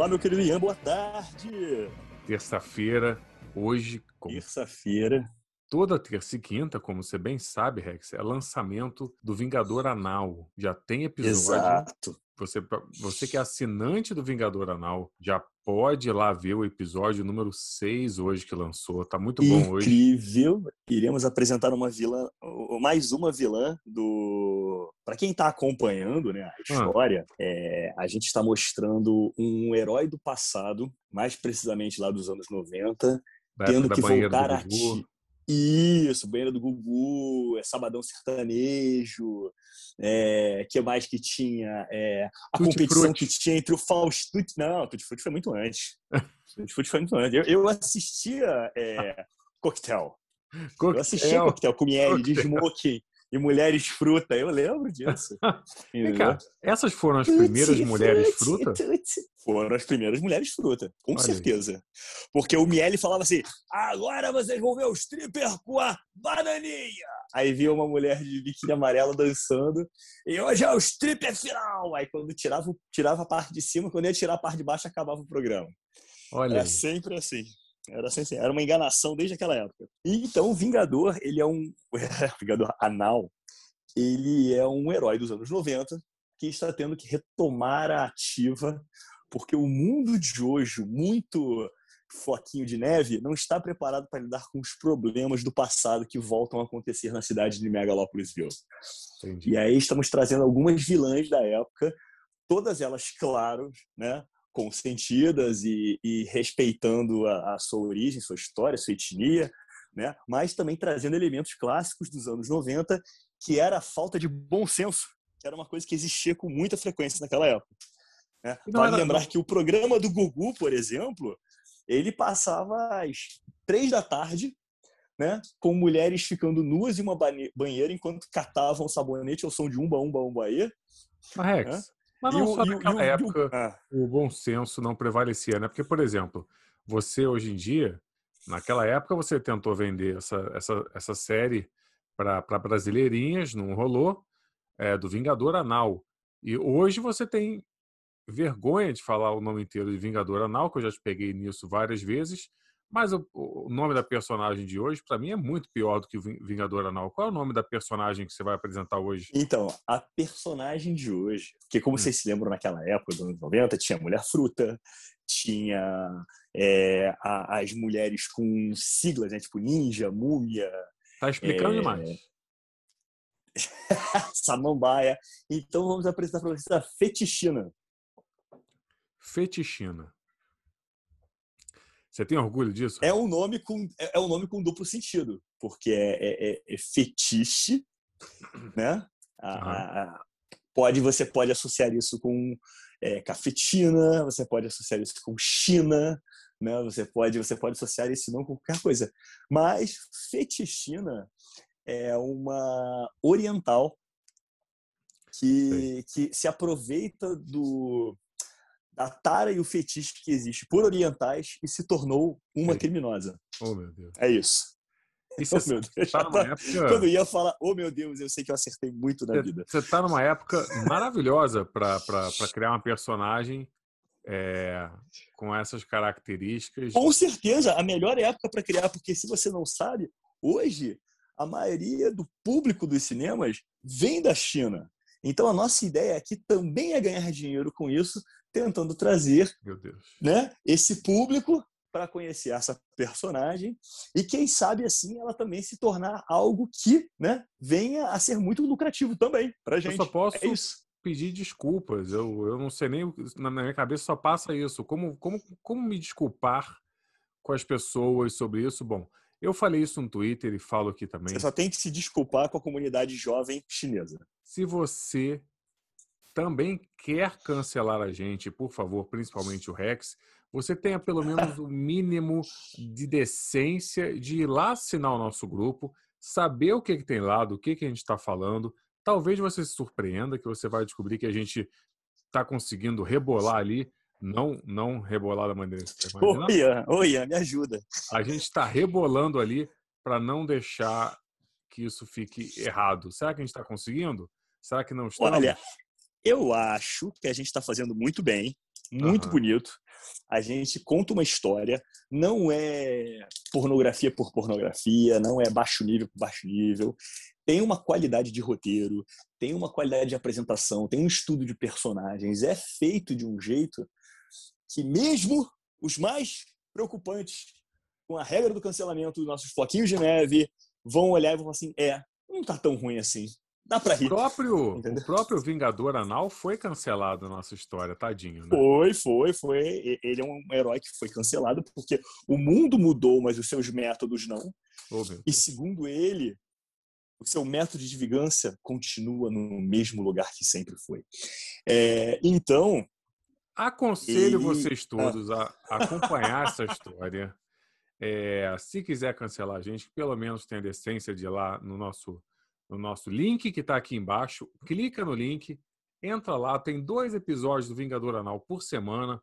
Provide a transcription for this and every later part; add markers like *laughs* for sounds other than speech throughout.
Olá, meu querido Ian, boa tarde. Terça-feira, hoje. Como... Terça-feira. Toda terça e quinta, como você bem sabe, Rex, é lançamento do Vingador Anal. Já tem episódio. Exato. Você, você que é assinante do Vingador Anal, já pode ir lá ver o episódio número 6 hoje que lançou. Tá muito bom hoje. Incrível. Iremos apresentar uma vilã, mais uma vilã do. Para quem está acompanhando né, a ah. história, ah. é, a gente está mostrando um herói do passado, mais precisamente lá dos anos 90, da tendo que voltar a. Isso, banheira do Gugu, é Sabadão Sertanejo, é, que mais que tinha? É, a Tutti competição Frutti. que tinha entre o Fausto... Não, Tutti Frutti foi muito antes. *laughs* Tutti Frutti foi muito antes. Eu, eu assistia é, Coquetel. *laughs* Coquetel. Eu assistia Coquetel com miele de smoking e mulheres fruta. Eu lembro disso. *laughs* Vem cá, essas foram as primeiras mulheres fruta? Foram as primeiras mulheres fruta, com Olha certeza. Aí. Porque o Miele falava assim: agora vocês vão ver o stripper com a bananinha. Aí via uma mulher de biquíni amarelo dançando. E hoje é o stripper final. Aí quando tirava, tirava a parte de cima, quando ia tirar a parte de baixo, acabava o programa. Olha. Era sempre assim. Era, assim, assim, era uma enganação desde aquela época. E, então, o Vingador, ele é um. *laughs* Vingador anal, ele é um herói dos anos 90 que está tendo que retomar a ativa, porque o mundo de hoje, muito floquinho de neve, não está preparado para lidar com os problemas do passado que voltam a acontecer na cidade de Megalopolisville. Entendi. E aí estamos trazendo algumas vilãs da época, todas elas, claro, né, consentidas e, e respeitando a, a, sua origem, sua história, sua etnia, né? mas também trazendo elementos clássicos dos anos 90, que era a falta de bom senso, que era uma coisa que existia com muita frequência naquela época. Né? Vale era... lembrar que o programa do Gugu, por exemplo, ele passava às três da tarde, né, com mulheres ficando nuas em uma banheira enquanto catavam sabonete ao som de umba, umba, umba aí. Mas, né? Mas não e só o, naquela época o, ah. o bom senso não prevalecia, né? Porque, por exemplo, você hoje em dia, naquela época você tentou vender essa, essa, essa série para brasileirinhas, não rolou, é, do Vingador Anal. E hoje você tem vergonha de falar o nome inteiro de Vingador Anal, que eu já te peguei nisso várias vezes, mas o, o nome da personagem de hoje, para mim, é muito pior do que o Vingador Anal. Qual é o nome da personagem que você vai apresentar hoje? Então, a personagem de hoje, porque como hum. vocês se lembram naquela época, dos anos 90, tinha Mulher Fruta, tinha é, a, as mulheres com siglas, né? Tipo Ninja, Múmia. Tá explicando é... demais. *laughs* Samambaia. Então vamos apresentar para vocês a Fetichina. Fetichina. Você tem orgulho disso? É um nome com, é, é um nome com duplo sentido, porque é, é, é, é fetiche, *coughs* né? A, uhum. a, pode, você pode associar isso com é, cafetina, você pode associar isso com China, né? Você pode, você pode associar esse nome com qualquer coisa. Mas fetichina é uma oriental que, que se aproveita do, a tara e o fetiche que existe por orientais e se tornou uma criminosa. Oh, meu Deus. É isso. isso *laughs* oh, meu Deus. Tá. Época... Quando ia falar, oh meu Deus, eu sei que eu acertei muito na vida. Você está numa época maravilhosa para criar uma personagem é, com essas características. Com certeza, a melhor época para criar, porque se você não sabe, hoje a maioria do público dos cinemas vem da China. Então a nossa ideia aqui também é ganhar dinheiro com isso, tentando trazer né, esse público para conhecer essa personagem e quem sabe assim ela também se tornar algo que né, venha a ser muito lucrativo também para gente. Eu só posso é pedir desculpas. Eu, eu não sei nem na minha cabeça só passa isso. Como como como me desculpar com as pessoas sobre isso? Bom, eu falei isso no Twitter e falo aqui também. Você só tem que se desculpar com a comunidade jovem chinesa. Se você também quer cancelar a gente, por favor, principalmente o Rex, você tenha pelo menos o mínimo de decência de ir lá assinar o nosso grupo, saber o que, que tem lá, do que, que a gente está falando. Talvez você se surpreenda que você vai descobrir que a gente está conseguindo rebolar ali, não não rebolar da maneira que você *laughs* imagina. Oi, Ian, oi, Ian, me ajuda. A gente está rebolando ali para não deixar que isso fique errado. Será que a gente está conseguindo? Será que não está? Olha, eu acho que a gente está fazendo muito bem. muito uhum. bonito. A gente conta uma história, não é pornografia por pornografia, não é baixo nível por baixo nível. Tem uma qualidade de roteiro, tem uma qualidade de apresentação, tem um estudo de personagens. É feito de um jeito que, mesmo os mais preocupantes com a regra do cancelamento dos nossos floquinhos de neve, vão olhar e vão falar assim: é, não tá tão ruim assim. Dá pra rir. O próprio, o próprio Vingador Anal foi cancelado na nossa história, tadinho, né? Foi, foi, foi. Ele é um herói que foi cancelado porque o mundo mudou, mas os seus métodos não. Oh, e segundo ele, o seu método de vingança continua no mesmo lugar que sempre foi. É, então. Aconselho ele... vocês todos a acompanhar essa história. É, se quiser cancelar a gente, pelo menos tenha a decência de ir lá no nosso no nosso link que está aqui embaixo. Clica no link, entra lá. Tem dois episódios do Vingador Anal por semana.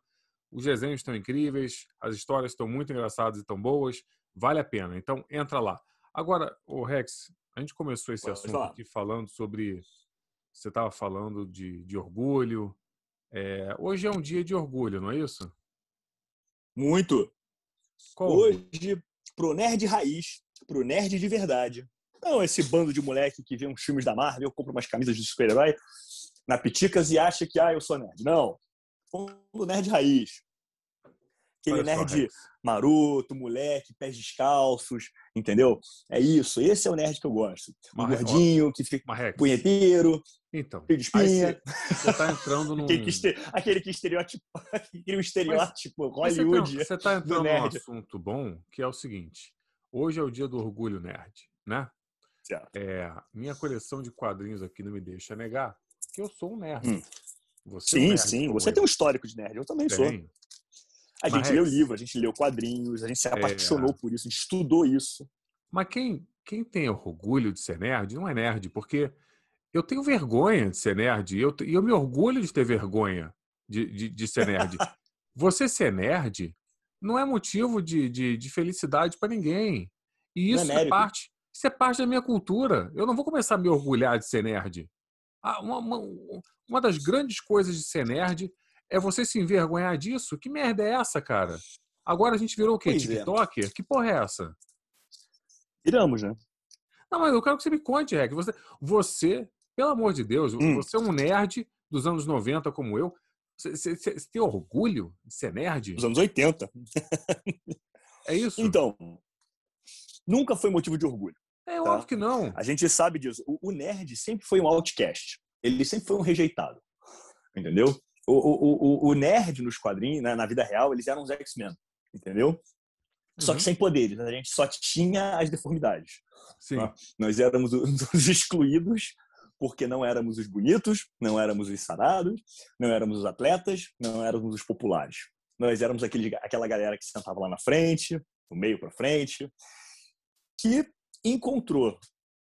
Os desenhos estão incríveis, as histórias estão muito engraçadas e tão boas. Vale a pena. Então, entra lá. Agora, o Rex, a gente começou esse assunto falar. aqui falando sobre. Você estava falando de, de orgulho. É, hoje é um dia de orgulho, não é isso? Muito. Qual? Hoje, pro nerd raiz, pro nerd de verdade, não, esse bando de moleque que vê uns filmes da Marvel, compra umas camisas de super-herói na Piticas e acha que, ah, eu sou nerd. Não. Fundo nerd raiz. Aquele nerd maroto, moleque, pés descalços, entendeu? É isso. Esse é o nerd que eu gosto. Um gordinho, que fica Marrex. punheteiro, então, de espinha. Você está entrando num... *laughs* aquele, que este... aquele que estereótipo, *laughs* aquele estereótipo Hollywood Você está entrando num assunto bom, que é o seguinte. Hoje é o dia do orgulho nerd, né? Certo. É, minha coleção de quadrinhos aqui não me deixa negar que eu sou um nerd. Hum. Você sim, é um nerd, sim. Você tem um histórico de nerd. Eu também Tenho. sou. A gente Mas, leu livro, a gente leu quadrinhos, a gente se apaixonou é... por isso, a gente estudou isso. Mas quem, quem tem orgulho de ser nerd não é nerd, porque eu tenho vergonha de ser nerd e eu, eu me orgulho de ter vergonha de, de, de ser nerd. *laughs* Você ser nerd não é motivo de, de, de felicidade para ninguém. E é isso é, é parte. Isso é parte da minha cultura. Eu não vou começar a me orgulhar de ser nerd. Ah, uma, uma, uma das grandes coisas de ser nerd é você se envergonhar disso. Que merda é essa, cara? Agora a gente virou o quê? Pois. TikToker? É. Que porra é essa? Viramos, né? Não, mas eu quero que você me conte, Reg. Você, você pelo amor de Deus, hum. você é um nerd dos anos 90 como eu. Você, você, você tem orgulho de ser nerd? Dos anos 80. é isso? Então, nunca foi motivo de orgulho. É tá? óbvio que não. A gente sabe disso. O, o, nerd sempre foi um outcast. Ele sempre foi um rejeitado. Entendeu? O, o, o, nerd nos quadrinhos, né, na vida real, eles eram os X-Men. Entendeu? Uhum. Só que uhum. sem poderes. A gente só tinha as deformidades. Sim. Tá? Nós éramos *laughs* os excluídos porque não éramos os bonitos, não éramos os sarados, não éramos os atletas, não éramos os populares. Nós éramos aquele, aquela galera que sentava lá na frente, do meio para frente, que encontrou,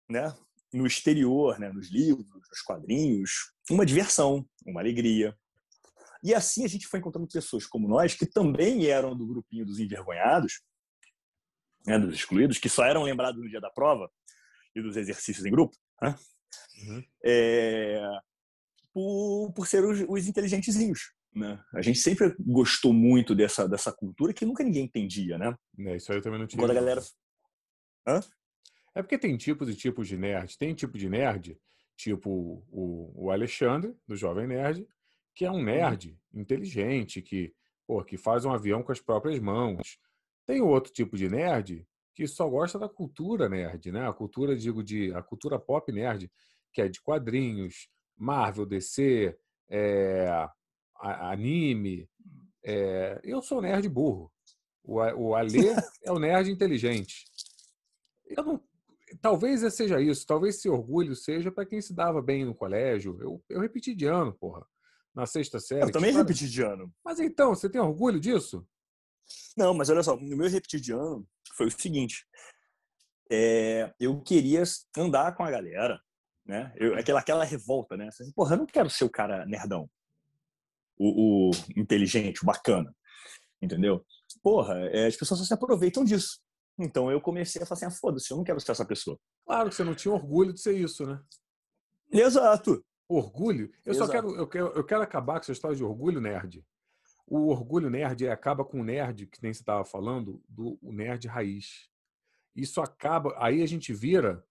né, no exterior, né, nos livros, nos quadrinhos, uma diversão, uma alegria. E assim a gente foi encontrando pessoas como nós, que também eram do grupinho dos envergonhados, né, dos excluídos, que só eram lembrados no dia da prova e dos exercícios em grupo, né? uhum. é, por, por ser os, os inteligentezinhos. Né? A gente sempre gostou muito dessa, dessa cultura que nunca ninguém entendia, né? É, isso aí eu também não tinha. Quando a galera... Hã? É porque tem tipos e tipos de nerd. Tem tipo de nerd, tipo o, o Alexandre, do Jovem Nerd, que é um uhum. nerd inteligente, que, pô, que faz um avião com as próprias mãos. Tem outro tipo de nerd que só gosta da cultura nerd, né? A cultura, digo, de a cultura pop nerd, que é de quadrinhos, Marvel, DC, é, anime. É, eu sou nerd burro. O, o Alê *laughs* é o nerd inteligente. Eu não, talvez seja isso, talvez esse orgulho seja para quem se dava bem no colégio. Eu, eu repeti de ano, porra, na sexta série. Eu também repeti de ano. Mas então, você tem orgulho disso? Não, mas olha só, no meu repetir de ano foi o seguinte: é, eu queria andar com a galera, né? Eu, aquela, aquela revolta, né? Assim, porra, eu não quero ser o cara nerdão, o, o inteligente, o bacana, entendeu? Porra, é, as pessoas só se aproveitam disso. Então eu comecei a falar assim: ah, foda-se, eu não quero ser essa pessoa. Claro que você não tinha orgulho de ser isso, né? Exato. Orgulho? Eu Exato. só quero eu, quero, eu quero acabar com essa história de orgulho nerd. o orgulho nerd acaba com o nerd, que nem você estava falando, do nerd raiz. Isso acaba. Aí a gente vira.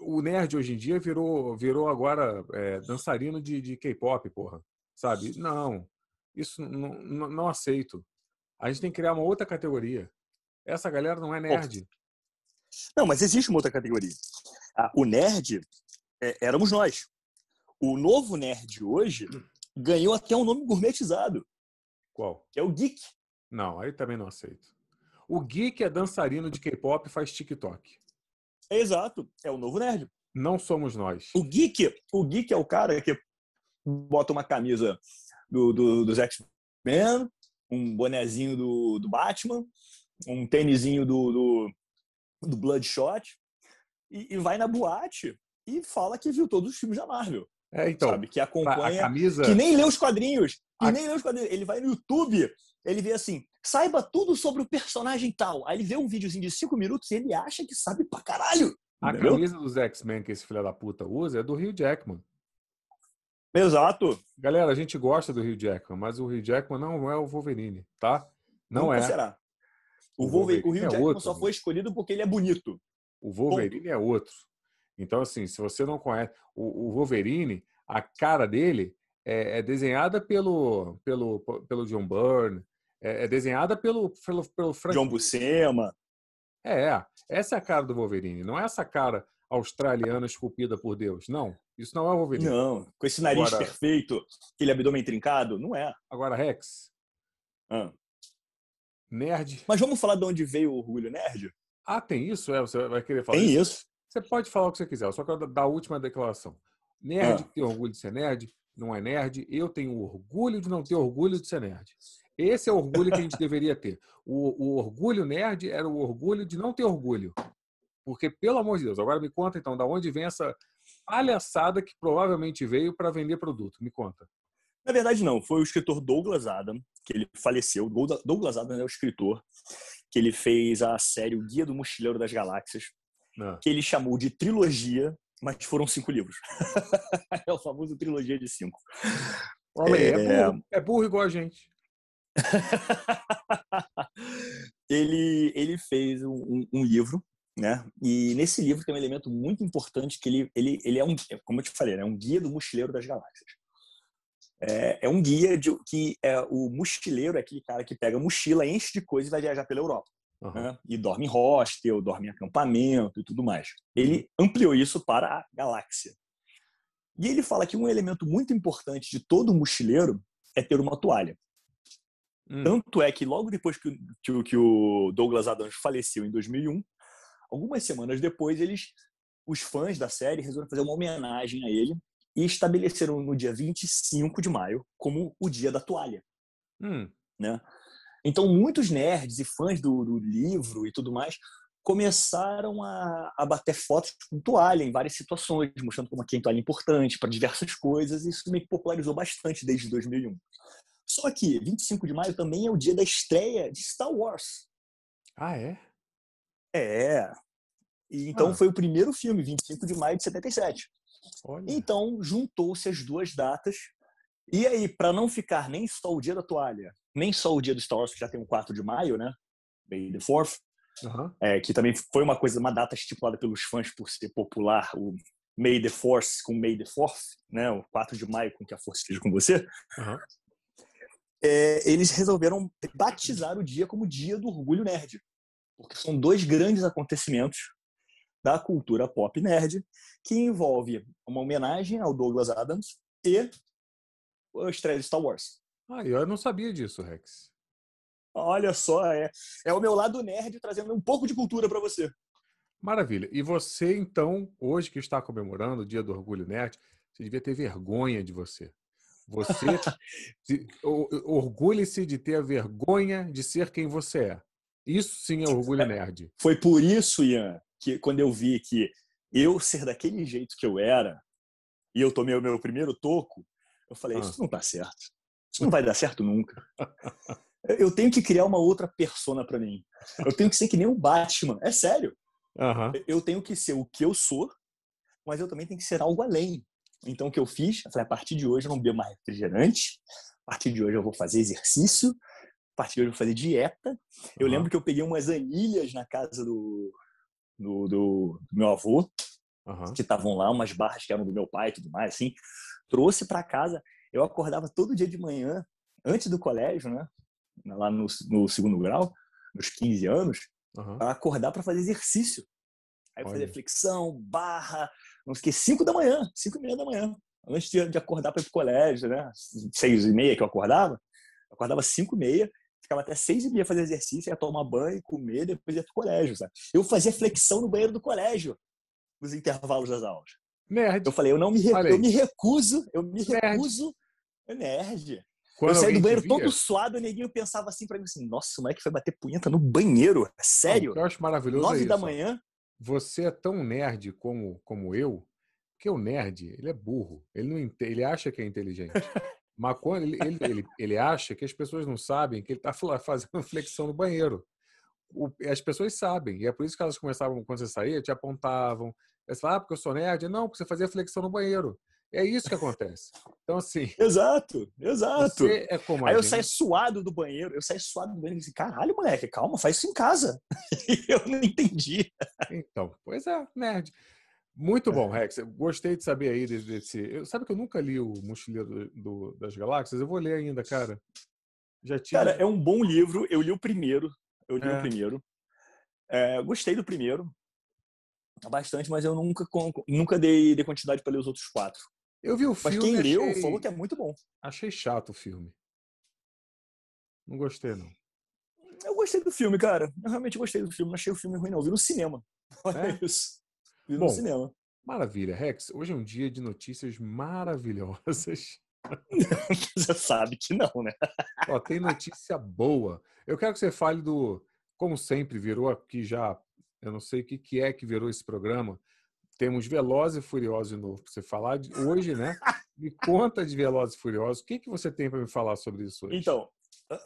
O nerd hoje em dia virou, virou agora é, dançarino de, de K-pop, porra. Sabe? Não. Isso não, não, não, aceito. A gente tem que criar uma outra categoria. Essa galera não é nerd. Não, mas existe uma outra categoria. O nerd é, éramos nós. O novo nerd hoje ganhou até um nome gourmetizado. Qual? Que é o geek. Não, aí também não aceito. O geek é dançarino de K-pop e faz TikTok. É exato, é o novo nerd. Não somos nós. O geek, o geek é o cara que bota uma camisa do, do, dos X-Men, um bonezinho do, do Batman, um tênisinho do, do, do Bloodshot e, e vai na boate e fala que viu todos os filmes da Marvel. É, então. Sabe? Que acompanha. Camisa... Que nem lê os quadrinhos. Que a... nem lê os quadrinhos. Ele vai no YouTube, ele vê assim, saiba tudo sobre o personagem tal. Aí ele vê um videozinho de cinco minutos e ele acha que sabe pra caralho. A entendeu? camisa dos X-Men que esse filho da puta usa é do Rio Jackman. Exato. Galera, a gente gosta do Rio Jackman, mas o Rio Jackman não é o Wolverine, tá? Não Nunca é. será. O, o, Wolverine, o Rio é Jackman outro, só foi escolhido porque ele é bonito. O Wolverine Ponto. é outro. Então, assim, se você não conhece o, o Wolverine, a cara dele é, é, desenhada pelo, pelo, pelo John Byrne, é, é desenhada pelo, pelo, pelo Frank... John Buscema. É, essa é a cara do Wolverine, não é essa cara australiana esculpida por Deus. Não, isso não é o Wolverine. Não, com esse nariz agora, perfeito, aquele abdômen trincado, não é. Agora, Rex. Ah. Nerd. Mas vamos falar de onde veio o orgulho nerd? Ah, tem isso? É, você vai querer falar Tem isso? isso? Você pode falar o que você quiser, eu só quero dar a última declaração. Nerd ah. tem orgulho de ser nerd, não é nerd. Eu tenho orgulho de não ter orgulho de ser nerd. Esse é o orgulho que a gente deveria ter. O, o, orgulho nerd era o orgulho de não ter orgulho. Porque, pelo amor de Deus, agora me conta então, da onde vem essa palhaçada que provavelmente veio para vender produto? Me conta. Na verdade, não. Foi o escritor Douglas Adam, que ele faleceu. Douglas Adam é o escritor, que ele fez a série O Guia do Mochileiro das Galáxias, ah. que ele chamou de trilogia, mas foram cinco livros. *laughs* é o famoso trilogia de cinco. Olha é, é, burro, é burro igual a gente. *laughs* ele, ele fez um, um, livro, né? E nesse livro tem um elemento muito importante que ele, ele, ele é um, como eu te falei, é um guia do mochileiro das galáxias. É, é um guia de que é, o mochileiro é aquele cara que pega mochila, enche de coisa e vai viajar pela Europa. Uhum. Né? E dorme em hostel, dorme em acampamento e tudo mais. Ele ampliou isso para a galáxia. E ele fala que um elemento muito importante de todo mochileiro é ter uma toalha. Hum. Tanto é que logo depois que, que, que, o Douglas Adams faleceu em 2001, algumas semanas depois, eles, os fãs da série resolveram fazer uma homenagem a ele e estabeleceram no dia 25 de maio como o dia da toalha. Hum. Né? Então, muitos nerds e fãs do, do livro e tudo mais começaram a, a, bater fotos com toalha em várias situações, mostrando como aqui a toalha é importante para diversas coisas, e isso que popularizou bastante desde 2001. Só que 25 de maio também é o dia da estreia de Star Wars. Ah, é? É. E, então ah. foi o primeiro filme, 25 de maio de 77. Olha. Então juntou-se as duas datas. E aí, para não ficar nem só o dia da toalha, nem só o dia do Star Wars, que já tem o 4 de maio, né? May the 4th, uhum. é, que também foi uma coisa, uma data estipulada pelos fãs por ser popular, o May the Force com May the 4th, né? O 4 de maio com que a força esteja com você. Uhum. É, eles resolveram batizar o dia como Dia do Orgulho Nerd, porque são dois grandes acontecimentos da cultura pop nerd que envolve uma homenagem ao Douglas Adams e a estreia de Star Wars. Ah, eu não sabia disso, Rex. Olha só, é, é o meu lado nerd trazendo um pouco de cultura para você. Maravilha. E você, então, hoje que está comemorando o Dia do Orgulho Nerd, você devia ter vergonha de você. Você *laughs* orgulhe-se de ter a vergonha de ser quem você é. Isso sim é orgulho é, nerd. Foi por isso, Ian, que quando eu vi que eu ser daquele jeito que eu era, e eu tomei o meu primeiro toco, eu falei, ah. isso não tá certo. Isso não *laughs* vai dar certo nunca. Eu tenho que criar uma outra persona para mim. Eu tenho que ser que nem o Batman. É sério. Uhum. Eu tenho que ser o que eu sou, mas eu também tenho que ser algo além. Então, o que eu fiz? Eu falei, a partir de hoje eu não bebo mais refrigerante, a partir de hoje eu vou fazer exercício, a partir de hoje eu vou fazer dieta. Eu uhum. lembro que eu peguei umas anilhas na casa do, do, do, do meu avô, uhum. que estavam lá, umas barras que eram do meu pai e tudo mais, assim. Trouxe para casa. Eu acordava todo dia de manhã, antes do colégio, né? Lá no, no segundo grau, nos 15 anos, uhum. para acordar para fazer exercício. Aí eu fazia flexão, barra, não sei o que, 5 da manhã, 5 e meia da manhã. Antes de, de acordar para ir pro colégio, né? 6 e meia que eu acordava, eu acordava 5 e meia, ficava até 6 e meia fazer exercício, ia tomar banho, comer, depois ia pro colégio, sabe? Eu fazia flexão no banheiro do colégio, nos intervalos das aulas. Nerd. Eu falei, eu não me, eu me recuso, eu me nerd. recuso. É nerd. Quando eu saí do banheiro todo suado, o neguinho pensava assim pra mim assim, nossa, como é que foi bater punheta no banheiro? É sério? eu acho maravilhoso 9 é da manhã. Você é tão nerd como, como eu, que o nerd, ele é burro. Ele, não, ele acha que é inteligente. *laughs* Mas quando ele, ele, ele, ele, acha que as pessoas não sabem que ele está fazendo flexão no banheiro. O, as pessoas sabem, e é por isso que elas começavam, quando você saía, te apontavam. Você fala, ah, porque eu sou nerd? Não, porque você fazia flexão no banheiro. É isso que acontece. Então, assim. *laughs* Exato, exato. É como Aí eu saí suado do banheiro, eu saí suado do banheiro e disse: caralho, moleque, calma, faz isso em casa. *laughs* eu não entendi. Então, pois é, nerd. Muito bom, é. Rex. Gostei de saber aí desse. Eu, sabe que eu nunca li o Mochileiro do, do, das Galáxias? Eu vou ler ainda, cara. Já tinha... Cara, é um bom livro. Eu li o primeiro. Eu li é. o primeiro. É, gostei do primeiro. Bastante, mas eu nunca, nunca dei, dei quantidade para ler os outros quatro. Eu vi o filme. Mas quem achei... leu falou que é muito bom. Achei chato o filme. Não gostei, não. Eu gostei do filme, cara. Eu realmente gostei do filme. Não achei o filme ruim, não. Eu vi no cinema. *laughs* Olha é? isso. Vi Bom, no cinema. Maravilha, Rex. Hoje é um dia de notícias maravilhosas. *laughs* Você sabe que não, né? Ó, tem notícia boa. Eu quero que você fale do. Como sempre, virou aqui já. Eu não sei o que, que é que virou esse programa, temos Velozes e Furiosos de novo para você falar de, hoje, né? Me conta de Velozes e Furiosos. O que, que você tem para me falar sobre isso hoje? Então,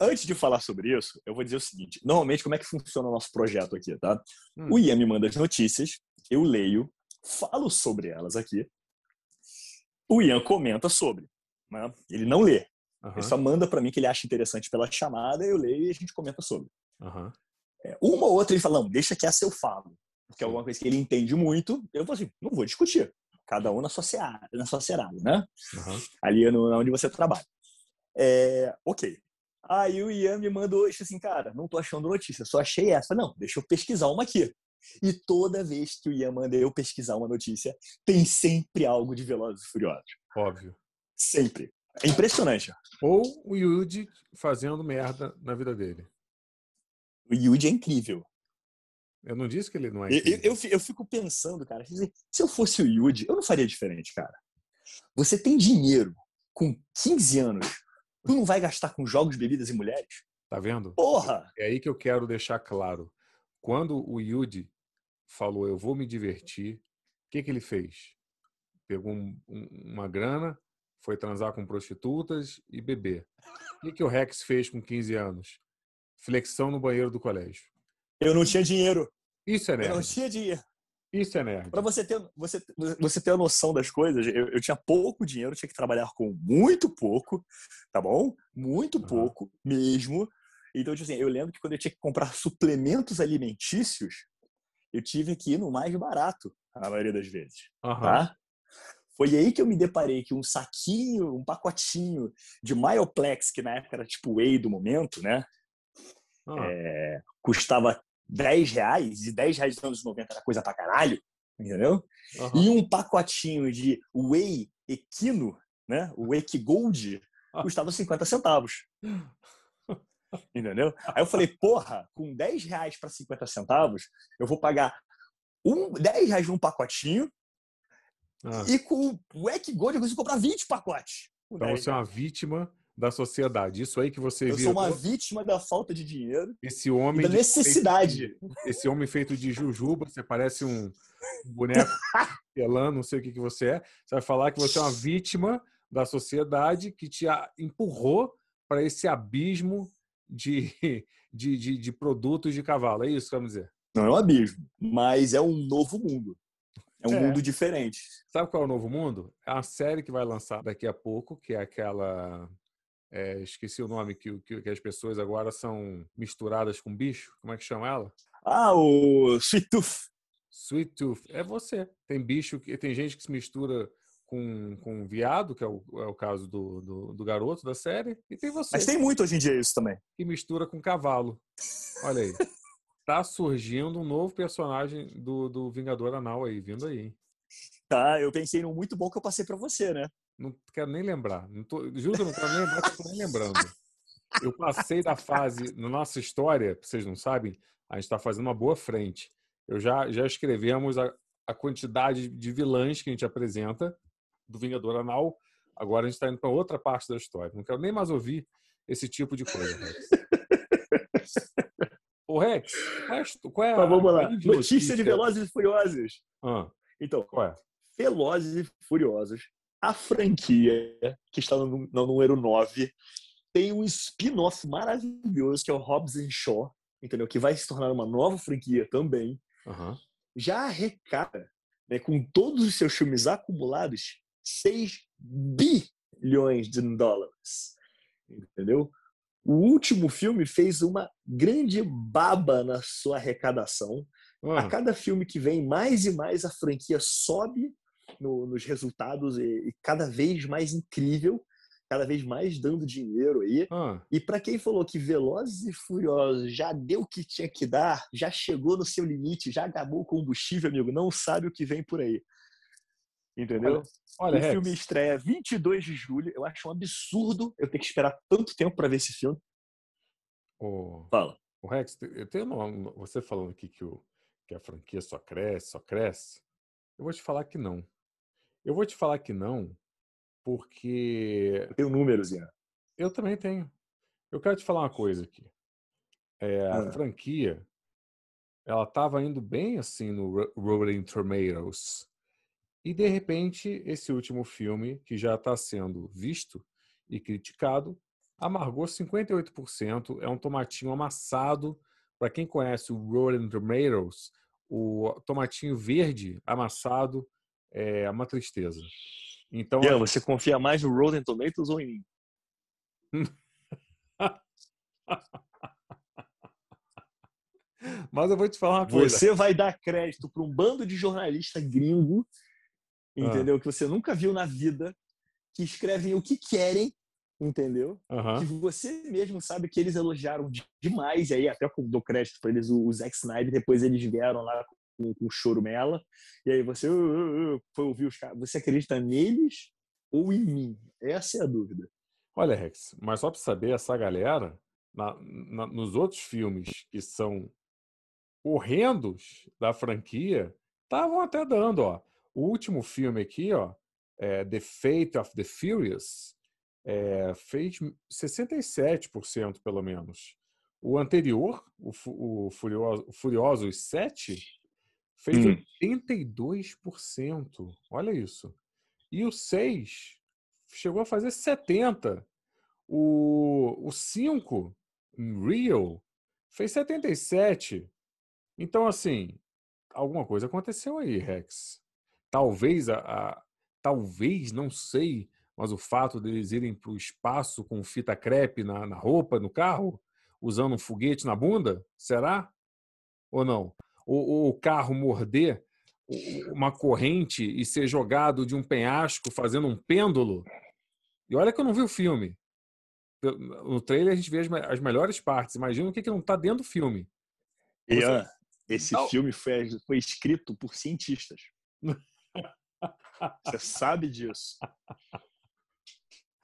antes de falar sobre isso, eu vou dizer o seguinte: normalmente, como é que funciona o nosso projeto aqui, tá? Hum. O Ian me manda as notícias, eu leio, falo sobre elas aqui. O Ian comenta sobre. Né? Ele não lê. Uhum. Ele só manda para mim que ele acha interessante pela chamada, eu leio e a gente comenta sobre. Uhum. É, uma ou outra ele fala: não, deixa que essa eu falo que é alguma coisa que ele entende muito, eu falo assim, não vou discutir. Cada um na sua seara, na sua serada, né? Uhum. Ali no, onde você trabalha. É, ok. Aí o Ian me mandou isso assim, cara, não tô achando notícia, só achei essa. Não, deixa eu pesquisar uma aqui. E toda vez que o Ian manda eu pesquisar uma notícia, tem sempre algo de Velozes e Furiosos. Óbvio. Sempre. É impressionante. Ou o Yuji fazendo merda na vida dele. O Yuji é incrível. Eu não disse que ele não é. Eu, eu, eu, fico pensando, cara, se eu fosse o Yuji, eu não faria diferente, cara. Você tem dinheiro com 15 anos, tu não vai gastar com jogos, bebidas e mulheres? Tá vendo? Porra! É aí que eu quero deixar claro. Quando o Yuji falou, eu vou me divertir, o que, que ele fez? Pegou um, um, uma grana, foi transar com prostitutas e beber. O que, que o Rex fez com 15 anos? Flexão no banheiro do colégio. Eu não tinha dinheiro. Isso é nerd. Eu não tinha dinheiro. Isso é nerd. Para você ter, você, você ter a noção das coisas, eu, eu, tinha pouco dinheiro, tinha que trabalhar com muito pouco, tá bom? Muito uhum. pouco mesmo. Então, tipo assim, eu lembro que quando eu tinha que comprar suplementos alimentícios, eu tive que ir no mais barato, a maioria das vezes. Uhum. Tá? Foi aí que eu me deparei que um saquinho, um pacotinho de Myoplex, que na época era tipo whey do momento, né? Uhum. É, custava 10 reais, e 10 reais nos anos 90 era coisa pra caralho, entendeu? Uhum. E um pacotinho de Whey Equino, né? Whey Gold, ah. custava 50 centavos. Entendeu? Aí eu falei, porra, com 10 reais para 50 centavos, eu vou pagar um, 10 reais num pacotinho ah. e com o Whey Gold eu consigo comprar 20 pacotes. Então você é uma vítima da sociedade. Isso aí que você Eu sou uma vítima da falta de dinheiro. Esse homem. da necessidade. De, esse homem feito de jujuba, você parece um boneco *laughs* pelando, não sei o que, que você é. Você vai falar que você é uma vítima da sociedade que te empurrou para esse abismo de, *laughs* de, de, de, produtos de cavalo. É isso que vamos dizer? Não é um abismo, mas é um novo mundo. É um é. mundo diferente. Sabe qual é o novo mundo? É uma série que vai lançar daqui a pouco, que é aquela É, esqueci o nome que, que, que, as pessoas agora são misturadas com bicho. Como é que chama ela? Ah, o *laughs* Sweet Tooth. Sweet Tooth. É você. Tem bicho que tem gente que se mistura com, com viado, que é o, é o caso do, do, do, garoto da série, e tem você. Mas tem muito hoje em dia isso também. Que mistura com cavalo. Olha aí. tá surgindo um novo personagem do, do Vingador Anal aí, vindo aí. Hein? Tá, eu pensei num muito bom que eu passei para você, né? Não quero nem lembrar. Não tô, juro, não quero nem lembrar, que eu tô nem lembrando. Eu passei da fase, na nossa história, vocês não sabem, a gente está fazendo uma boa frente. Eu já, já escrevemos a, a quantidade de vilãs que a gente apresenta do Vingador Anal. Agora a gente está indo para outra parte da história. Não quero nem mais ouvir esse tipo de coisa, Rex. *laughs* Ô, Rex, qual é a. Mas vamos lá. Notícia, notícia de Velozes e Furiosos. Ah, então, qual é? Velozes e Furiosos, a franquia, que está no, no número 9, tem um spin-off maravilhoso que é o Hobbs Shaw, entendeu? Que vai se tornar uma nova franquia também. Uhum. Já arrecada, né, com todos os seus filmes acumulados, 6 bilhões de dólares. Entendeu? O último filme fez uma grande baba na sua arrecadação. A ah. cada filme que vem, mais e mais a franquia sobe no, nos resultados e, e, cada vez mais incrível, cada vez mais dando dinheiro aí. Ah. E para quem falou que Velozes e Furiosos já deu o que tinha que dar, já chegou no seu limite, já acabou o combustível, amigo, não sabe o que vem por aí. Entendeu? Olha, olha o filme estreia 22 de julho. Eu acho um absurdo eu ter que esperar tanto tempo para ver esse filme. O... Fala. O Rex, eu tenho uma, você falando aqui que, o, que a franquia só cresce, só cresce. Eu vou te falar que não. Eu vou te falar que não, porque. Eu tenho números, Ian. Eu também tenho. Eu quero te falar uma coisa aqui. É, a ah. franquia, ela estava indo bem assim no Rolling Tomatoes. E, de repente, esse último filme, que já está sendo visto e criticado, amargou 58%. É um tomatinho amassado. Para quem conhece o Rotten Tomatoes, o tomatinho verde amassado é uma tristeza. Então, Ian, você confia mais no Rotten Tomatoes ou em mim? *laughs* Mas eu vou te falar uma coisa. Você vai dar crédito para um bando de jornalista gringo entendeu? Ah. Que você nunca viu na vida, que escrevem o que querem, entendeu? Uhum. Que você mesmo sabe que eles elogiaram demais, e aí até eu dou crédito para eles, o Zack Snyder, depois eles vieram lá com, com o choro mela, e aí você uh, uh, foi ouvir os caras. Você acredita neles ou em mim? Essa é a dúvida. Olha, Rex, mas só para saber, essa galera, na, na, nos outros filmes que são horrendos da franquia, estavam até dando, ó. O último filme aqui, ó, é The Fate of the Furious, é, fez 67% pelo menos. O anterior, o, o, Furioso, o Furiosos 7, fez hum. 82%. Olha isso. E o 6 chegou a fazer 70%. O, o 5, Real, fez 77%. Então, assim, alguma coisa aconteceu aí, Rex talvez a, a, talvez não sei mas o fato deles irem para o espaço com fita crepe na, na, roupa no carro usando um foguete na bunda será ou não ou, o carro morder uma corrente e ser jogado de um penhasco fazendo um pêndulo e olha que eu não vi o filme no trailer a gente vê as, as melhores partes imagina o que, que não está dentro do filme Ian, esse não. filme foi, foi escrito por cientistas Você sabe disso.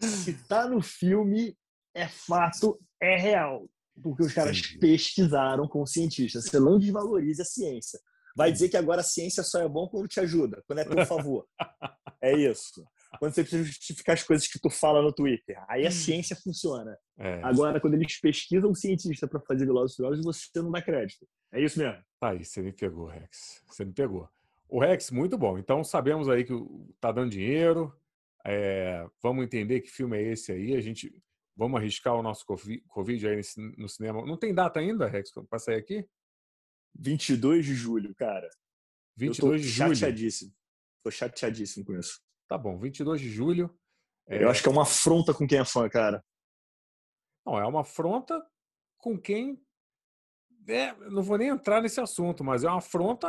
Se tá no filme, é fato, é real. Porque os caras Sim. pesquisaram com cientistas. Você não desvaloriza a ciência. Vai dizer que agora a ciência só é bom quando te ajuda, quando é por favor. *laughs* É isso. Quando você precisa justificar as coisas que tu fala no Twitter. Aí a ciência funciona. É. Agora, quando eles pesquisam um cientista para fazer Velozes Furiosos, você não dá crédito. É isso mesmo. Tá aí, você me pegou, Rex. Você me pegou. O Rex, muito bom. Então sabemos aí que tá dando dinheiro. É, vamos entender que filme é esse aí. A gente vamos arriscar o nosso Covid aí no cinema. Não tem data ainda, Rex, para sair aqui? 22 de julho, cara. 22 de julho. Chateadíssimo. Tô chateadíssimo com isso. Tá bom, 22 de julho. É... Eu acho que é uma afronta com quem é fã, cara. Não, é uma afronta com quem. É, não vou nem entrar nesse assunto, mas é uma afronta.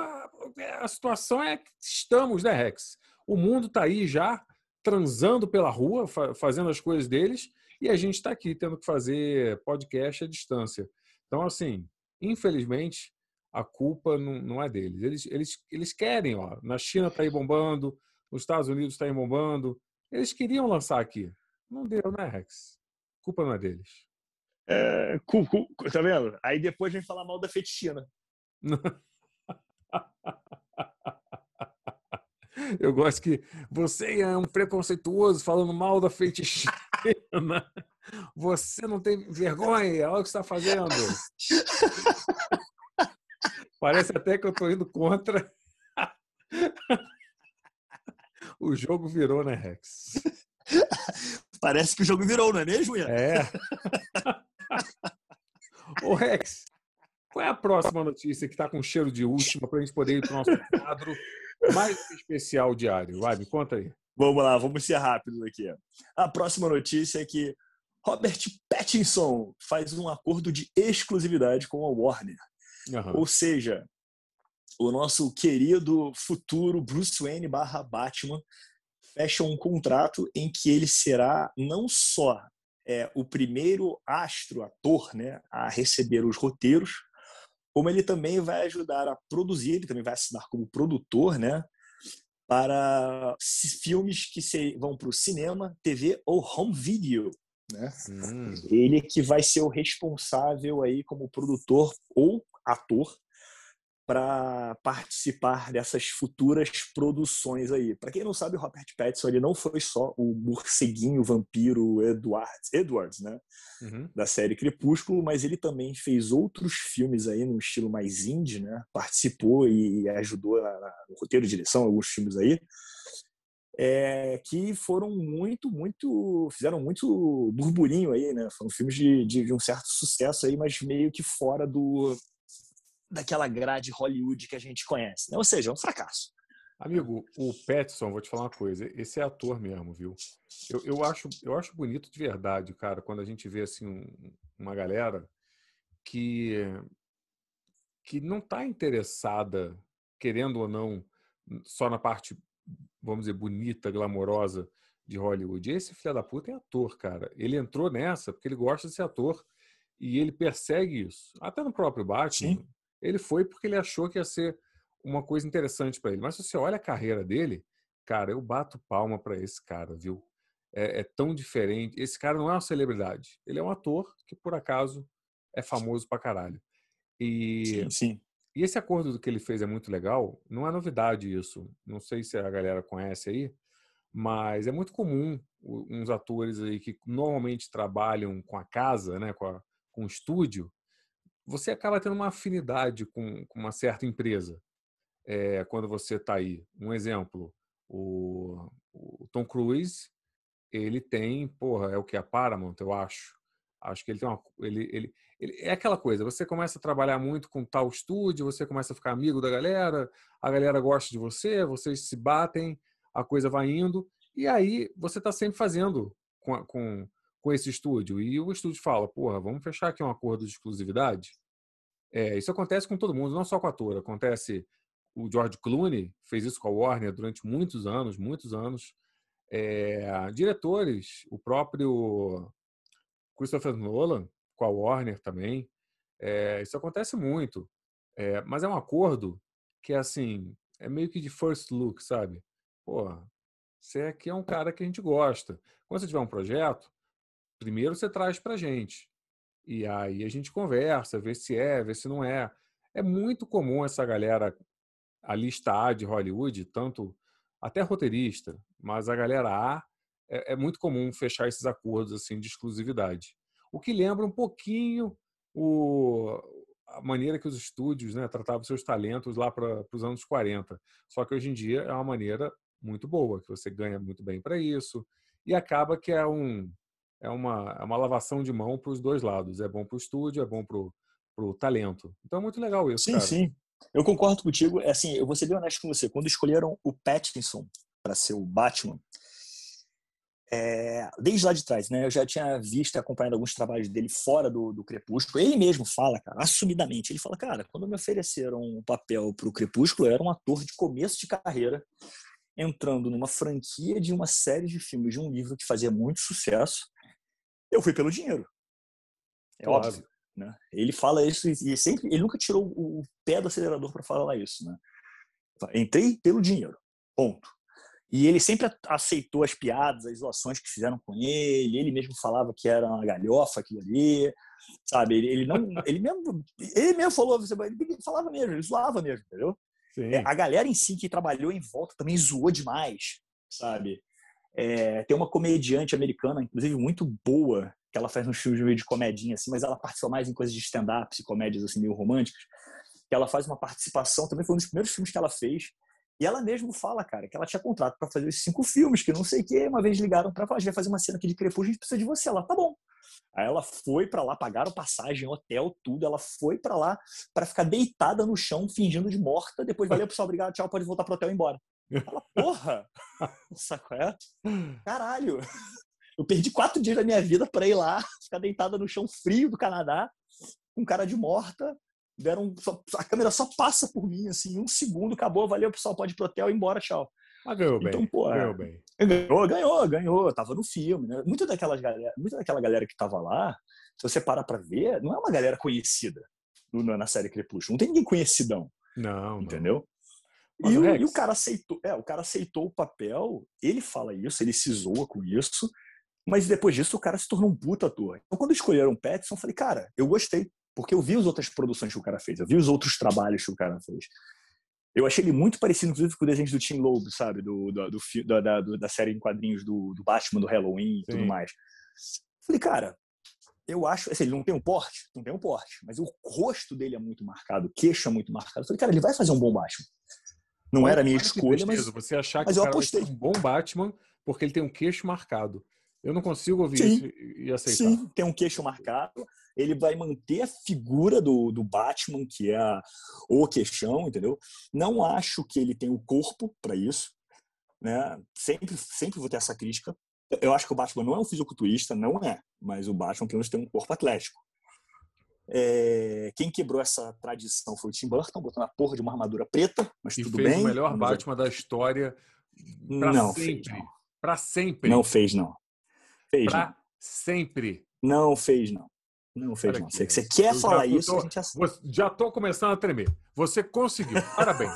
É, a situação é que estamos, né, Rex? O mundo está aí já, transando pela rua, fazendo as coisas deles, e a gente está aqui tendo que fazer podcast à distância. Então, assim, infelizmente, a culpa não, não é deles. Eles, eles, eles querem, ó. Na China está aí bombando, nos Estados Unidos está aí bombando. Eles queriam lançar aqui. Não deu, né, Rex? A culpa não é deles. É, cu, cu, tá vendo? Aí depois vem falar mal da fetichina. *laughs* Eu gosto que você é um preconceituoso falando mal da fetichina. Você não tem vergonha, olha o que está fazendo. Parece até que eu estou indo contra. O jogo virou, né, Rex? Parece que o jogo virou, não é mesmo, Ian? É. Ô, Rex, qual é a próxima notícia que está com cheiro de última para a gente poder ir para o nosso quadro mais especial diário? Vai, me conta aí. Vamos lá, vamos ser rápidos aqui. A próxima notícia é que Robert Pattinson faz um acordo de exclusividade com a Warner. Uhum. Ou seja, o nosso querido futuro Bruce Wayne barra Batman fecha um contrato em que ele será não só é, o primeiro astro, ator, né, a receber os roteiros, como ele também vai ajudar a produzir, ele também vai assinar como produtor, né, para filmes que se, vão para o cinema, TV ou home video. Né? Hum. Ele que vai ser o responsável aí como produtor ou ator para participar dessas futuras produções aí. Para quem não sabe, o Robert Pattinson ele não foi só o morceguinho vampiro Edwards, Edwards né? Uhum. Da série Crepúsculo, mas ele também fez outros filmes aí no estilo mais indie, né? Participou e ajudou na, na, no roteiro de direção alguns filmes aí. É, que foram muito, muito, fizeram muito burburinho aí, né? Foram filmes de, de, de um certo sucesso aí, mas meio que fora do, daquela grade Hollywood que a gente conhece. Né? Ou seja, é um fracasso. Amigo, o Petson, vou te falar uma coisa, esse é ator mesmo, viu? Eu, eu, acho, eu acho bonito de verdade, cara, quando a gente vê assim um, uma galera que que não está interessada, querendo ou não, só na parte, vamos dizer, bonita, glamourosa de Hollywood. Esse filho da puta é ator, cara. Ele entrou nessa porque ele gosta de ser ator e ele persegue isso. Até no próprio Batman, Sim. Ele foi porque ele achou que ia ser uma coisa interessante para ele. Mas se você olha a carreira dele, cara, eu bato palma para esse cara, viu? É, é, tão diferente. Esse cara não é uma celebridade. Ele é um ator que, por acaso, é famoso pra caralho. E, sim, sim. E esse acordo que ele fez é muito legal. Não é novidade isso. Não sei se a galera conhece aí, mas é muito comum uns atores aí que normalmente trabalham com a casa, né, com, a, com o estúdio, você acaba tendo uma afinidade com, com uma certa empresa é, quando você está aí. Um exemplo, o, o, Tom Cruise, ele tem, porra, é o que? A Paramount, eu acho. Acho que ele tem uma. Ele, ele, ele, é aquela coisa, você começa a trabalhar muito com tal estúdio, você começa a ficar amigo da galera, a galera gosta de você, vocês se batem, a coisa vai indo, e aí você está sempre fazendo com, com, com esse estúdio. E o estúdio fala, porra, vamos fechar aqui um acordo de exclusividade? É, isso acontece com todo mundo, não só com a ator. Acontece, o George Clooney fez isso com a Warner durante muitos anos, muitos anos. É, diretores, o próprio Christopher Nolan com a Warner também. É, isso acontece muito. É, mas é um acordo que, assim, é meio que de first look, sabe? Pô, você aqui é um cara que a gente gosta. Quando você tiver um projeto, primeiro você traz pra gente. E aí a gente conversa, vê se é, vê se não é. É muito comum essa galera, a lista A de Hollywood, tanto até roteirista, mas a galera A é, é muito comum fechar esses acordos assim de exclusividade. O que lembra um pouquinho o, a maneira que os estúdios né, tratavam seus talentos lá para os anos 40. Só que hoje em dia é uma maneira muito boa, que você ganha muito bem para isso, e acaba que é um, é uma, é uma lavação de mão para os dois lados. É bom para o estúdio, é bom para o talento. Então é muito legal isso. Sim, cara. sim. Eu concordo contigo. É assim, eu vou ser bem honesto com você. Quando escolheram o Pattinson para ser o Batman, é, desde lá de trás, né? Eu já tinha visto e acompanhado alguns trabalhos dele fora do, do Crepúsculo. Ele mesmo fala, cara, assumidamente, ele fala, cara, quando me ofereceram um papel para o Crepúsculo, eu era um ator de começo de carreira, entrando numa franquia de uma série de filmes, de um livro que fazia muito sucesso. Eu fui pelo dinheiro. É claro. óbvio. Né? Ele fala isso e sempre, ele nunca tirou o pé do acelerador para falar isso, né? Entrei pelo dinheiro, ponto. E ele sempre aceitou as piadas, as zoações que fizeram com ele. Ele mesmo falava que era uma galhofa aquilo ali, sabe? Ele, ele não, *laughs* ele mesmo, ele mesmo falou, ele falava mesmo, ele zoava mesmo, entendeu? É, a galera em si que trabalhou em volta também zoou demais, sabe? É, tem uma comediante americana, inclusive muito boa, que ela faz uns filmes meio de comedinha assim, mas ela participa mais em coisas de stand-up, comédias assim meio românticas. Que ela faz uma participação, também foi um dos primeiros filmes que ela fez e ela mesmo fala, cara, que ela tinha contrato para fazer os cinco filmes, que não sei o quê. Uma vez ligaram para ela, a gente vai fazer uma cena aqui de Crepúsculo, a gente precisa de você. Ela, tá bom. Aí ela foi para lá, pagaram passagem, hotel, tudo. Ela foi para lá para ficar deitada no chão, fingindo de morta. Depois, valeu, pessoal, obrigado, tchau, pode voltar pro hotel e ir embora. Ela, porra! *laughs* Saco é? Caralho! *laughs* Eu perdi quatro dias da minha vida para ir lá, *laughs* ficar deitada no chão frio do Canadá, com cara de morta, deram só, a câmera só passa por mim assim um segundo acabou valeu pessoal pode ir pro hotel e ir embora tchau mas ganhou então, bem pô, é, ganhou bem ganhou ganhou ganhou tava no filme né? muito daquelas galera muita daquela galera que tava lá se você parar para ver não é uma galera conhecida na série Crepúsculo não tem ninguém conhecidão não entendeu não. E, o, e o cara aceitou é o cara aceitou o papel ele fala isso ele se zoa com isso mas depois disso o cara se tornou um puta ator então quando escolheram o Pattinson eu falei cara eu gostei porque eu vi as outras produções que o cara fez, eu vi os outros trabalhos que o cara fez. Eu achei ele muito parecido, inclusive, com o desenho do Tim Loeb, sabe? Do, do, do da, da, da, série em quadrinhos do, do Batman, do Halloween e tudo mais. Falei, cara, eu acho. Assim, ele não tem um porte? Não tem um porte. Mas o rosto dele é muito marcado, o queixo é muito marcado. Falei, cara, ele vai fazer um bom Batman. Não era a minha escolha, mas. Você achar que mas eu apostei. um bom Batman porque ele tem um queixo marcado. Eu não consigo ouvir sim, isso e aceitar. Sim, tem um queixo marcado. Ele vai manter a figura do, do Batman, que é a, o queixão, entendeu? Não acho que ele tem o corpo para isso. Né? Sempre, sempre vou ter essa crítica. Eu acho que o Batman não é um fisiculturista, não é. Mas o Batman, pelo menos, tem um corpo atlético. É, quem quebrou essa tradição foi o Tim Burton, botando a porra de uma armadura preta, mas e tudo fez bem. o melhor Batman da história para sempre. Para sempre. Não fez, não. Fez, pra não. sempre. Não fez, não. Não fez, não. Você, você quer falar isso, tô, a gente Já estou começando a tremer. Você conseguiu. Parabéns.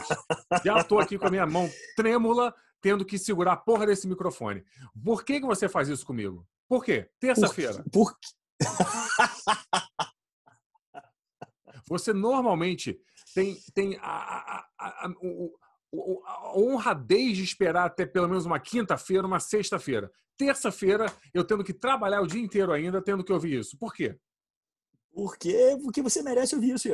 já estou aqui com a minha mão trêmula, tendo que segurar a porra desse microfone. Por que, que você faz isso comigo? Por quê? Terça-feira. Por, por... você normalmente tem, tem a, a, a, a honradez de esperar até pelo menos uma quinta-feira, uma sexta-feira. Terça-feira, eu tendo que trabalhar o dia inteiro ainda, tendo que ouvir isso. Por quê? Porque, porque você merece ouvir isso.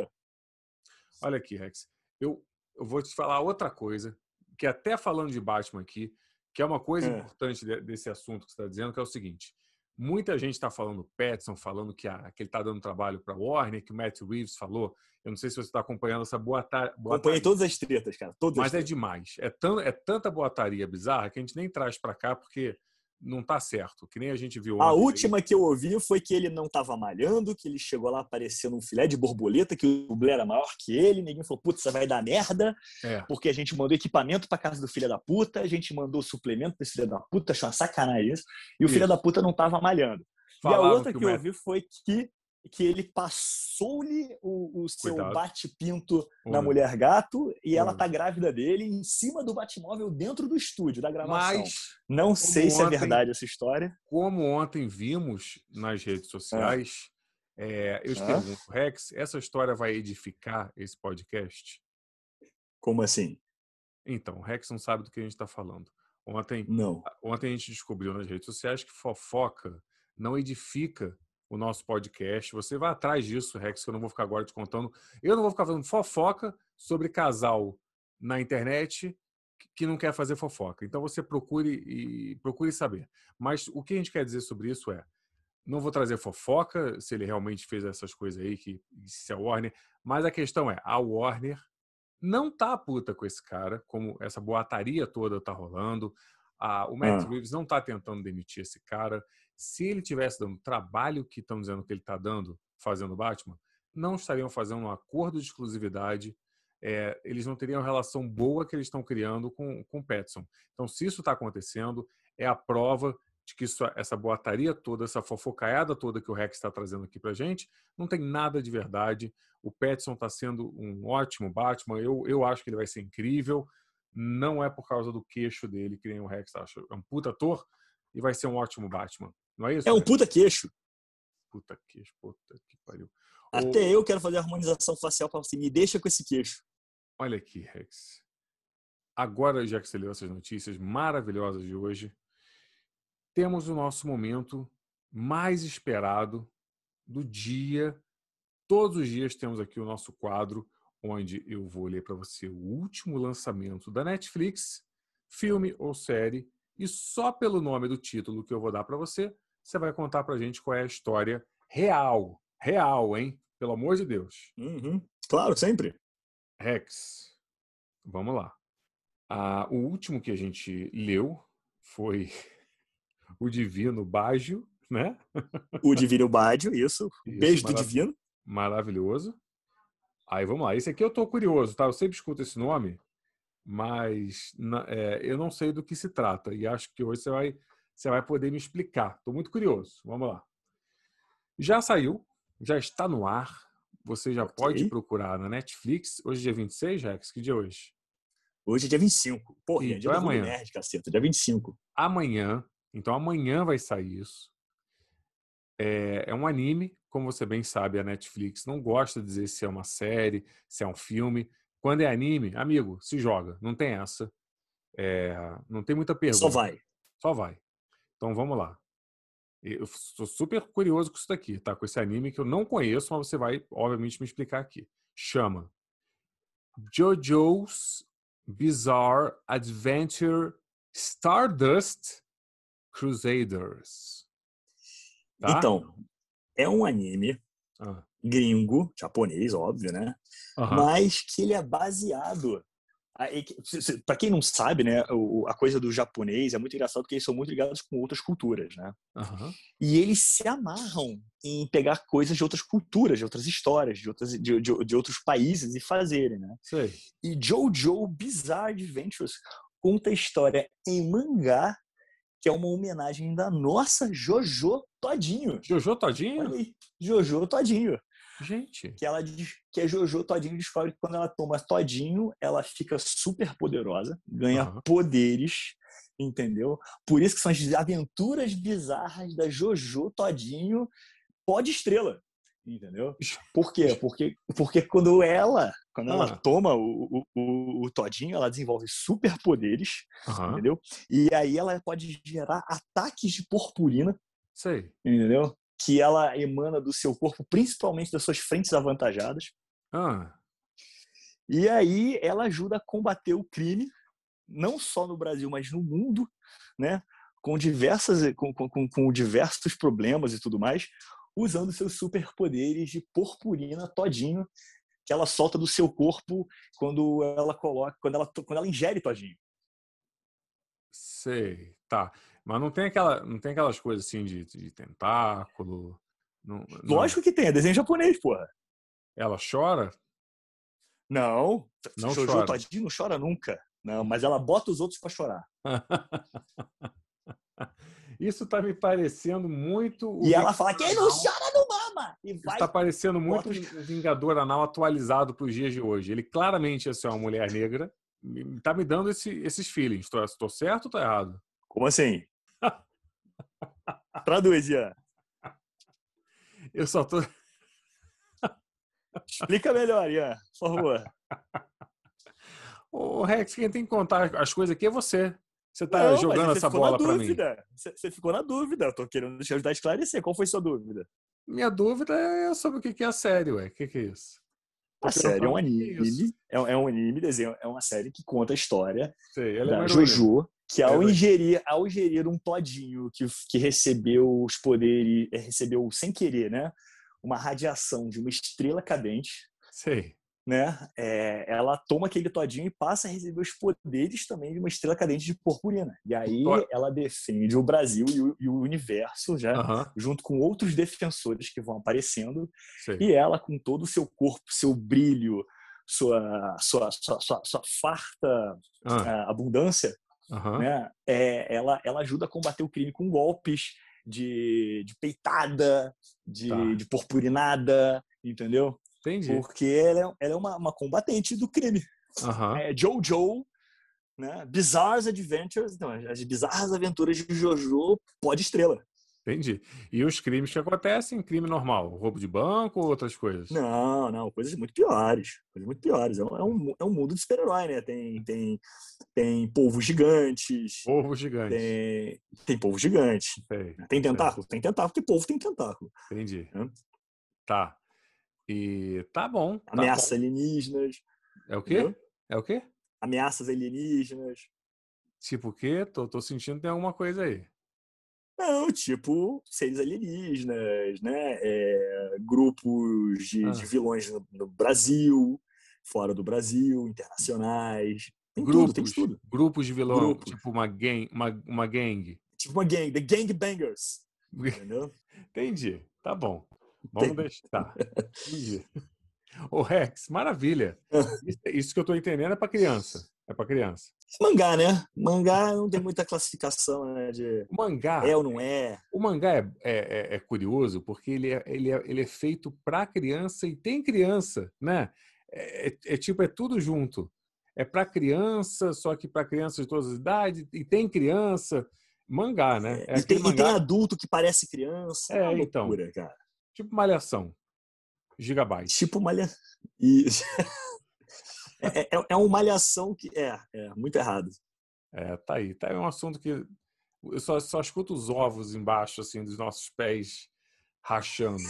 Olha aqui, Rex. Eu, eu vou te falar outra coisa, que até falando de Batman aqui, que é uma coisa é. importante desse assunto que você está dizendo, que é o seguinte. Muita gente está falando, Petson falando que, a, que ele está dando trabalho para Warner, que o Matt Reeves falou. Eu não sei se você está acompanhando essa boataria. Acompanhei todas as tretas, cara. Todas Mas é demais. É, tão, é tanta boataria bizarra que a gente nem traz para cá, porque não tá certo, que nem a gente viu. A última aí. que eu ouvi foi que ele não estava malhando, que ele chegou lá parecendo um filé de borboleta, que o dublê era maior que ele, ninguém falou, putz, vai dar merda, é. porque a gente mandou equipamento para casa do filho da puta, a gente mandou suplemento para esse filho da puta, achou uma sacanagem isso, e o isso. filho da puta não estava malhando. E a outra que, que eu ouvi foi que que ele passou-lhe o, o, seu bate-pinto na mulher gato e ela tá grávida dele em cima do Batmóvel dentro do estúdio da gravação. Mas, Não sei ontem, se é verdade essa história. Como ontem vimos nas redes sociais, é. É, eu te pergunto, Rex, essa história vai edificar esse podcast? Como assim? Então, o Rex não sabe do que a gente está falando. Ontem, não. ontem a gente descobriu nas redes sociais que fofoca não edifica o nosso podcast. Você vai atrás disso, Rex, que eu não vou ficar agora te contando. Eu não vou ficar fazendo fofoca sobre casal na internet que não quer fazer fofoca. Então você procure e procure saber. Mas o que a gente quer dizer sobre isso é não vou trazer fofoca se ele realmente fez essas coisas aí que se é Warner, mas a questão é a Warner não tá puta com esse cara, como essa boataria toda tá rolando. Ah, o Matt ah. Reeves não está tentando demitir esse cara. Se ele tivesse dando trabalho que estão dizendo que ele está dando, fazendo Batman, não estariam fazendo um acordo de exclusividade. É, eles não teriam a relação boa que eles estão criando com, com o Petson. Então, se isso está acontecendo, é a prova de que isso, essa boataria toda, essa fofocaiada toda que o Rex está trazendo aqui para gente, não tem nada de verdade. O Petson está sendo um ótimo Batman. Eu, eu acho que ele vai ser incrível. Não é por causa do queixo dele que nem o Rex acha. É um puta ator e vai ser um ótimo Batman. Não é isso? É um puta queixo. Puta queixo, puta que pariu. Até o... eu quero fazer harmonização facial para você. Me deixa com esse queixo. Olha aqui, Rex. Agora, já que você leu essas notícias maravilhosas de hoje, temos o nosso momento mais esperado do dia. Todos os dias temos aqui o nosso quadro, onde eu vou ler para você o último lançamento da Netflix, filme ou série, e só pelo nome do título que eu vou dar para você, você vai contar para a gente qual é a história real. Real, hein? Pelo amor de Deus. Uhum. Claro, sempre. Rex, vamos lá. Ah, o último que a gente leu foi *laughs* o Divino Bágio, né? *laughs* O Divino Bágio, isso. isso Beijo do Divino. Maravilhoso. Aí vamos lá. Esse aqui eu tô curioso, tá? Eu sempre escuto esse nome, mas é, eu não sei do que se trata. E acho que hoje você vai, você vai poder me explicar. Estou muito curioso. Vamos lá. Já saiu, já está no ar. Você já okay. pode procurar na Netflix. Hoje é dia 26, Rex? Que dia é hoje? Hoje é dia 25. Porra, então, é dia é amanhã. Nerd, caceta. Dia 25. Amanhã então amanhã vai sair isso. É, é, um anime, como você bem sabe, a Netflix não gosta de dizer se é uma série, se é um filme. Quando é anime, amigo, se joga, não tem essa. É, não tem muita pergunta. Só vai. Só vai. Então vamos lá. Eu estou super curioso com isso daqui, tá? Com esse anime que eu não conheço, mas você vai, obviamente, me explicar aqui. Chama JoJo's Bizarre Adventure Stardust Crusaders. Tá? Então, é um anime ah. gringo, japonês, óbvio, né? Mas que ele é baseado. Para quem não sabe, né, a coisa do japonês é muito engraçado porque eles são muito ligados com outras culturas, né? Uhum. E eles se amarram em pegar coisas de outras culturas, de outras histórias, de, outras, de, de, de outros países e fazerem, né? Sei. E Jojo Bizarre Adventures conta a história em mangá que é uma homenagem da nossa Jojo Todinho. Jojo Todinho? Jojo Todinho. Gente. Que ela diz que a Jojo Todinho descobre que quando ela toma Todinho, ela fica super poderosa, ganha uhum. poderes, entendeu? Por isso que são as aventuras bizarras da Jojo Todinho pode estrela. Entendeu? Por quê? Porque, porque quando ela, quando ela ah. toma o, o, o, todinho, ela desenvolve superpoderes, uhum. entendeu? E aí ela pode gerar ataques de purpurina. Sei. Entendeu? Que ela emana do seu corpo, principalmente das suas frentes avantajadas. Ah. E aí ela ajuda a combater o crime, não só no Brasil, mas no mundo, né? Com diversas, com, com, com diversos problemas e tudo mais usando seus superpoderes de purpurina todinho que ela solta do seu corpo quando ela coloca, quando ela, quando ela ingere todinho. Sei, tá. Mas não tem aquela, não tem aquelas coisas assim de, de tentáculo. Não, não... Lógico que tem, é desenho japonês, porra. Ela chora? Não, não Jojo chora. Todinho não chora nunca. Não, mas ela bota os outros para chorar. *laughs* Isso tá me parecendo muito. E ela fala: quem não chora não mama! E vai. Está parecendo muito o Vingador Anal atualizado para os dias de hoje. Ele claramente é uma mulher negra. Tá me dando esse, esses feelings. Estou certo ou tô errado? Como assim? Traduz, Ian. Eu só tô. Explica melhor, Ian, por favor. Ô, Rex, quem tem que contar as coisas aqui é você. Você está jogando essa bola para mim? Você ficou na dúvida. Eu tô querendo te ajudar a esclarecer. Qual foi sua dúvida? Minha dúvida é sobre o que é a série, ué. O que é isso? A série é um anime. É, é, um anime, desenho. É uma série que conta a história Sei, é da é Jojo, que ao ingerir, ao ingerir um todinho que, que recebeu os poderes, é, recebeu sem querer, né? Uma radiação de uma estrela cadente. Sei. né, é, ela toma aquele todinho e passa a receber os poderes também de uma estrela cadente de purpurina. E aí ela defende o Brasil e o, e o universo, já, uhum. junto com outros defensores que vão aparecendo. E ela, com todo o seu corpo, seu brilho, sua, sua, sua, sua, sua farta uhum. abundância, uhum. né, é, ela, ela ajuda a combater o crime com golpes de, de peitada, de, tá. de purpurinada, entendeu? Entendi. Porque ela é, ela é uma, uma combatente do crime. Uhum. É Jojo, né? Bizarre Adventures, não, as bizarras aventuras de Jojo, pode estrela. Entendi. E os crimes que acontecem, crime normal? Roubo de banco ou outras coisas? Não, não, coisas muito piores. Coisas muito piores. É um, é um mundo de super-herói, né? Tem, tem, tem polvos gigantes. Polvos gigantes. Tem, tem polvo gigante. Sei, tem tentáculo? Sei. Tem tentáculo, porque polvo tem tentáculo. Entendi. É. Tá. E tá bom. Tá Ameaças bom. alienígenas. É o quê? Entendeu? É o quê? Ameaças alienígenas. Tipo o quê? Tô, tô sentindo que tem alguma coisa aí. Não, tipo seres alienígenas, né? É, grupos de, ah. de vilões no, no, Brasil, fora do Brasil, internacionais. Tem grupos, tudo, tem tudo. Grupos de vilões, Grupo. tipo uma gang, uma, uma gang. Tipo uma gang, The Gangbangers. Entendeu? *laughs* Entendi. Tá bom. Vamos deixar. *laughs* Entendi. Ô, Rex, maravilha. Isso que eu tô entendendo é para criança. É para criança. Mangá, né? Mangá não tem muita classificação, né? De o mangá. É ou não é. O mangá é, é, é curioso porque ele é, ele é, ele é feito para criança e tem criança, né? É, é, é tipo, é tudo junto. É para criança, só que para crianças de todas as idades, e tem criança. Mangá, né? É, e, tem, mangá... e, tem, adulto que parece criança. É, então. loucura, então. Cara. Tipo malhação. Gigabyte. Tipo malhação. E... *laughs* é, é, é uma malhação que. É, é, muito errado. É, tá aí. Tá aí um assunto que eu só, só escuto os ovos embaixo, assim, dos nossos pés rachando.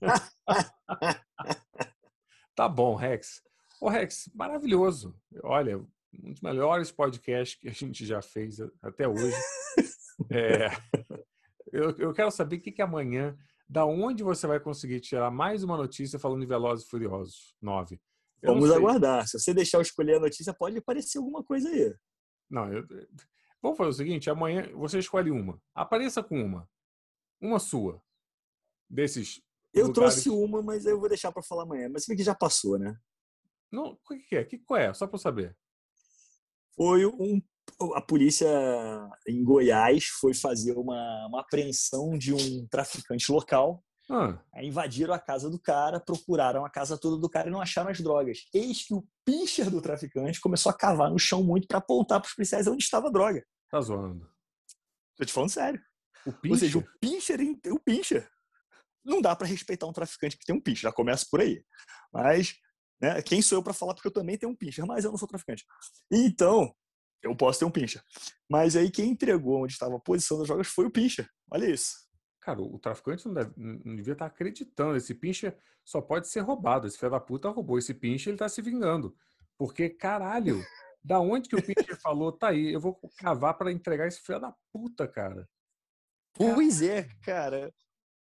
*laughs* tá bom, Rex. Ô, Rex, maravilhoso. Olha, um dos melhores podcasts que a gente já fez até hoje. É, eu, eu quero saber o que, que amanhã da onde você vai conseguir tirar mais uma notícia falando de Velozes e Furiosos 9? Eu Vamos aguardar. Se você deixar eu escolher a notícia, pode aparecer alguma coisa aí. Não, eu... vamos fazer o seguinte: amanhã você escolhe uma. Apareça com uma. Uma sua. Desses. Eu lugares... trouxe uma, mas eu vou deixar para falar amanhã. Mas você vê que já passou, né? Não, o que é? Que qual é? Só para saber. Foi um a polícia em Goiás foi fazer uma, uma apreensão de um traficante local. Ah. invadiram a casa do cara, procuraram a casa toda do cara e não acharam as drogas. Eis que o pincher do traficante começou a cavar no chão muito para apontar para os policiais onde estava a droga. Tá zoando. Tô te falando sério. O pincher? Ou seja, o pincher, o pincher. Não dá para respeitar um traficante que tem um pincher, já começa por aí. Mas, né, quem sou eu para falar porque eu também tenho um pincher, mas eu não sou traficante. Então, eu posso ter um pincher. Mas aí quem entregou onde estava a posição das drogas foi o pincher. Olha isso. Cara, o traficante não, deve, não devia estar acreditando. Esse pincher só pode ser roubado. Esse filho da puta roubou esse pincher, ele está se vingando. Porque, caralho, da onde que o pincher falou, tá aí, eu vou cavar para entregar esse filho da puta, cara. Pois é, cara.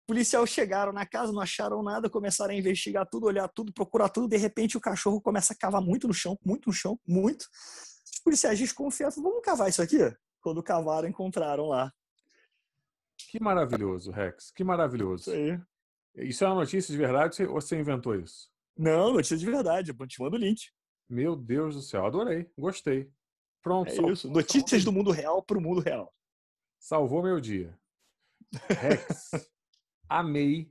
Policiais chegaram na casa, não acharam nada, começaram a investigar tudo, olhar tudo, procurar tudo. De repente, o cachorro começa a cavar muito no chão, muito no chão, muito policiais desconfiaram, vamos cavar isso aqui? Quando cavaram, encontraram lá. Que maravilhoso, Rex. Que maravilhoso. Isso aí. Isso é uma notícia de verdade ou você inventou isso? Não, notícia de verdade. Eu te mando o link. Meu Deus do céu, adorei. Gostei. Pronto. É isso. Notícias do mundo real para o mundo real. Salvou meu dia. Rex, *laughs* amei.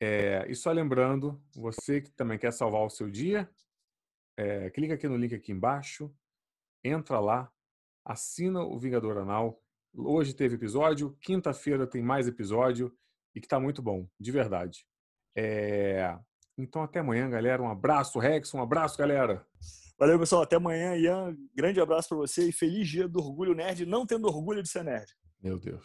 É, e só lembrando, você que também quer salvar o seu dia, é, clica aqui no link aqui embaixo, entra lá, assina o Vingador Anal. Hoje teve episódio, quinta-feira tem mais episódio e que tá muito bom, de verdade. É... Então até amanhã, galera. Um abraço, Rex. Um abraço, galera. Valeu, pessoal. Até amanhã, Ian. Grande abraço para você e feliz dia do Orgulho Nerd, não tendo orgulho de ser nerd. Meu Deus.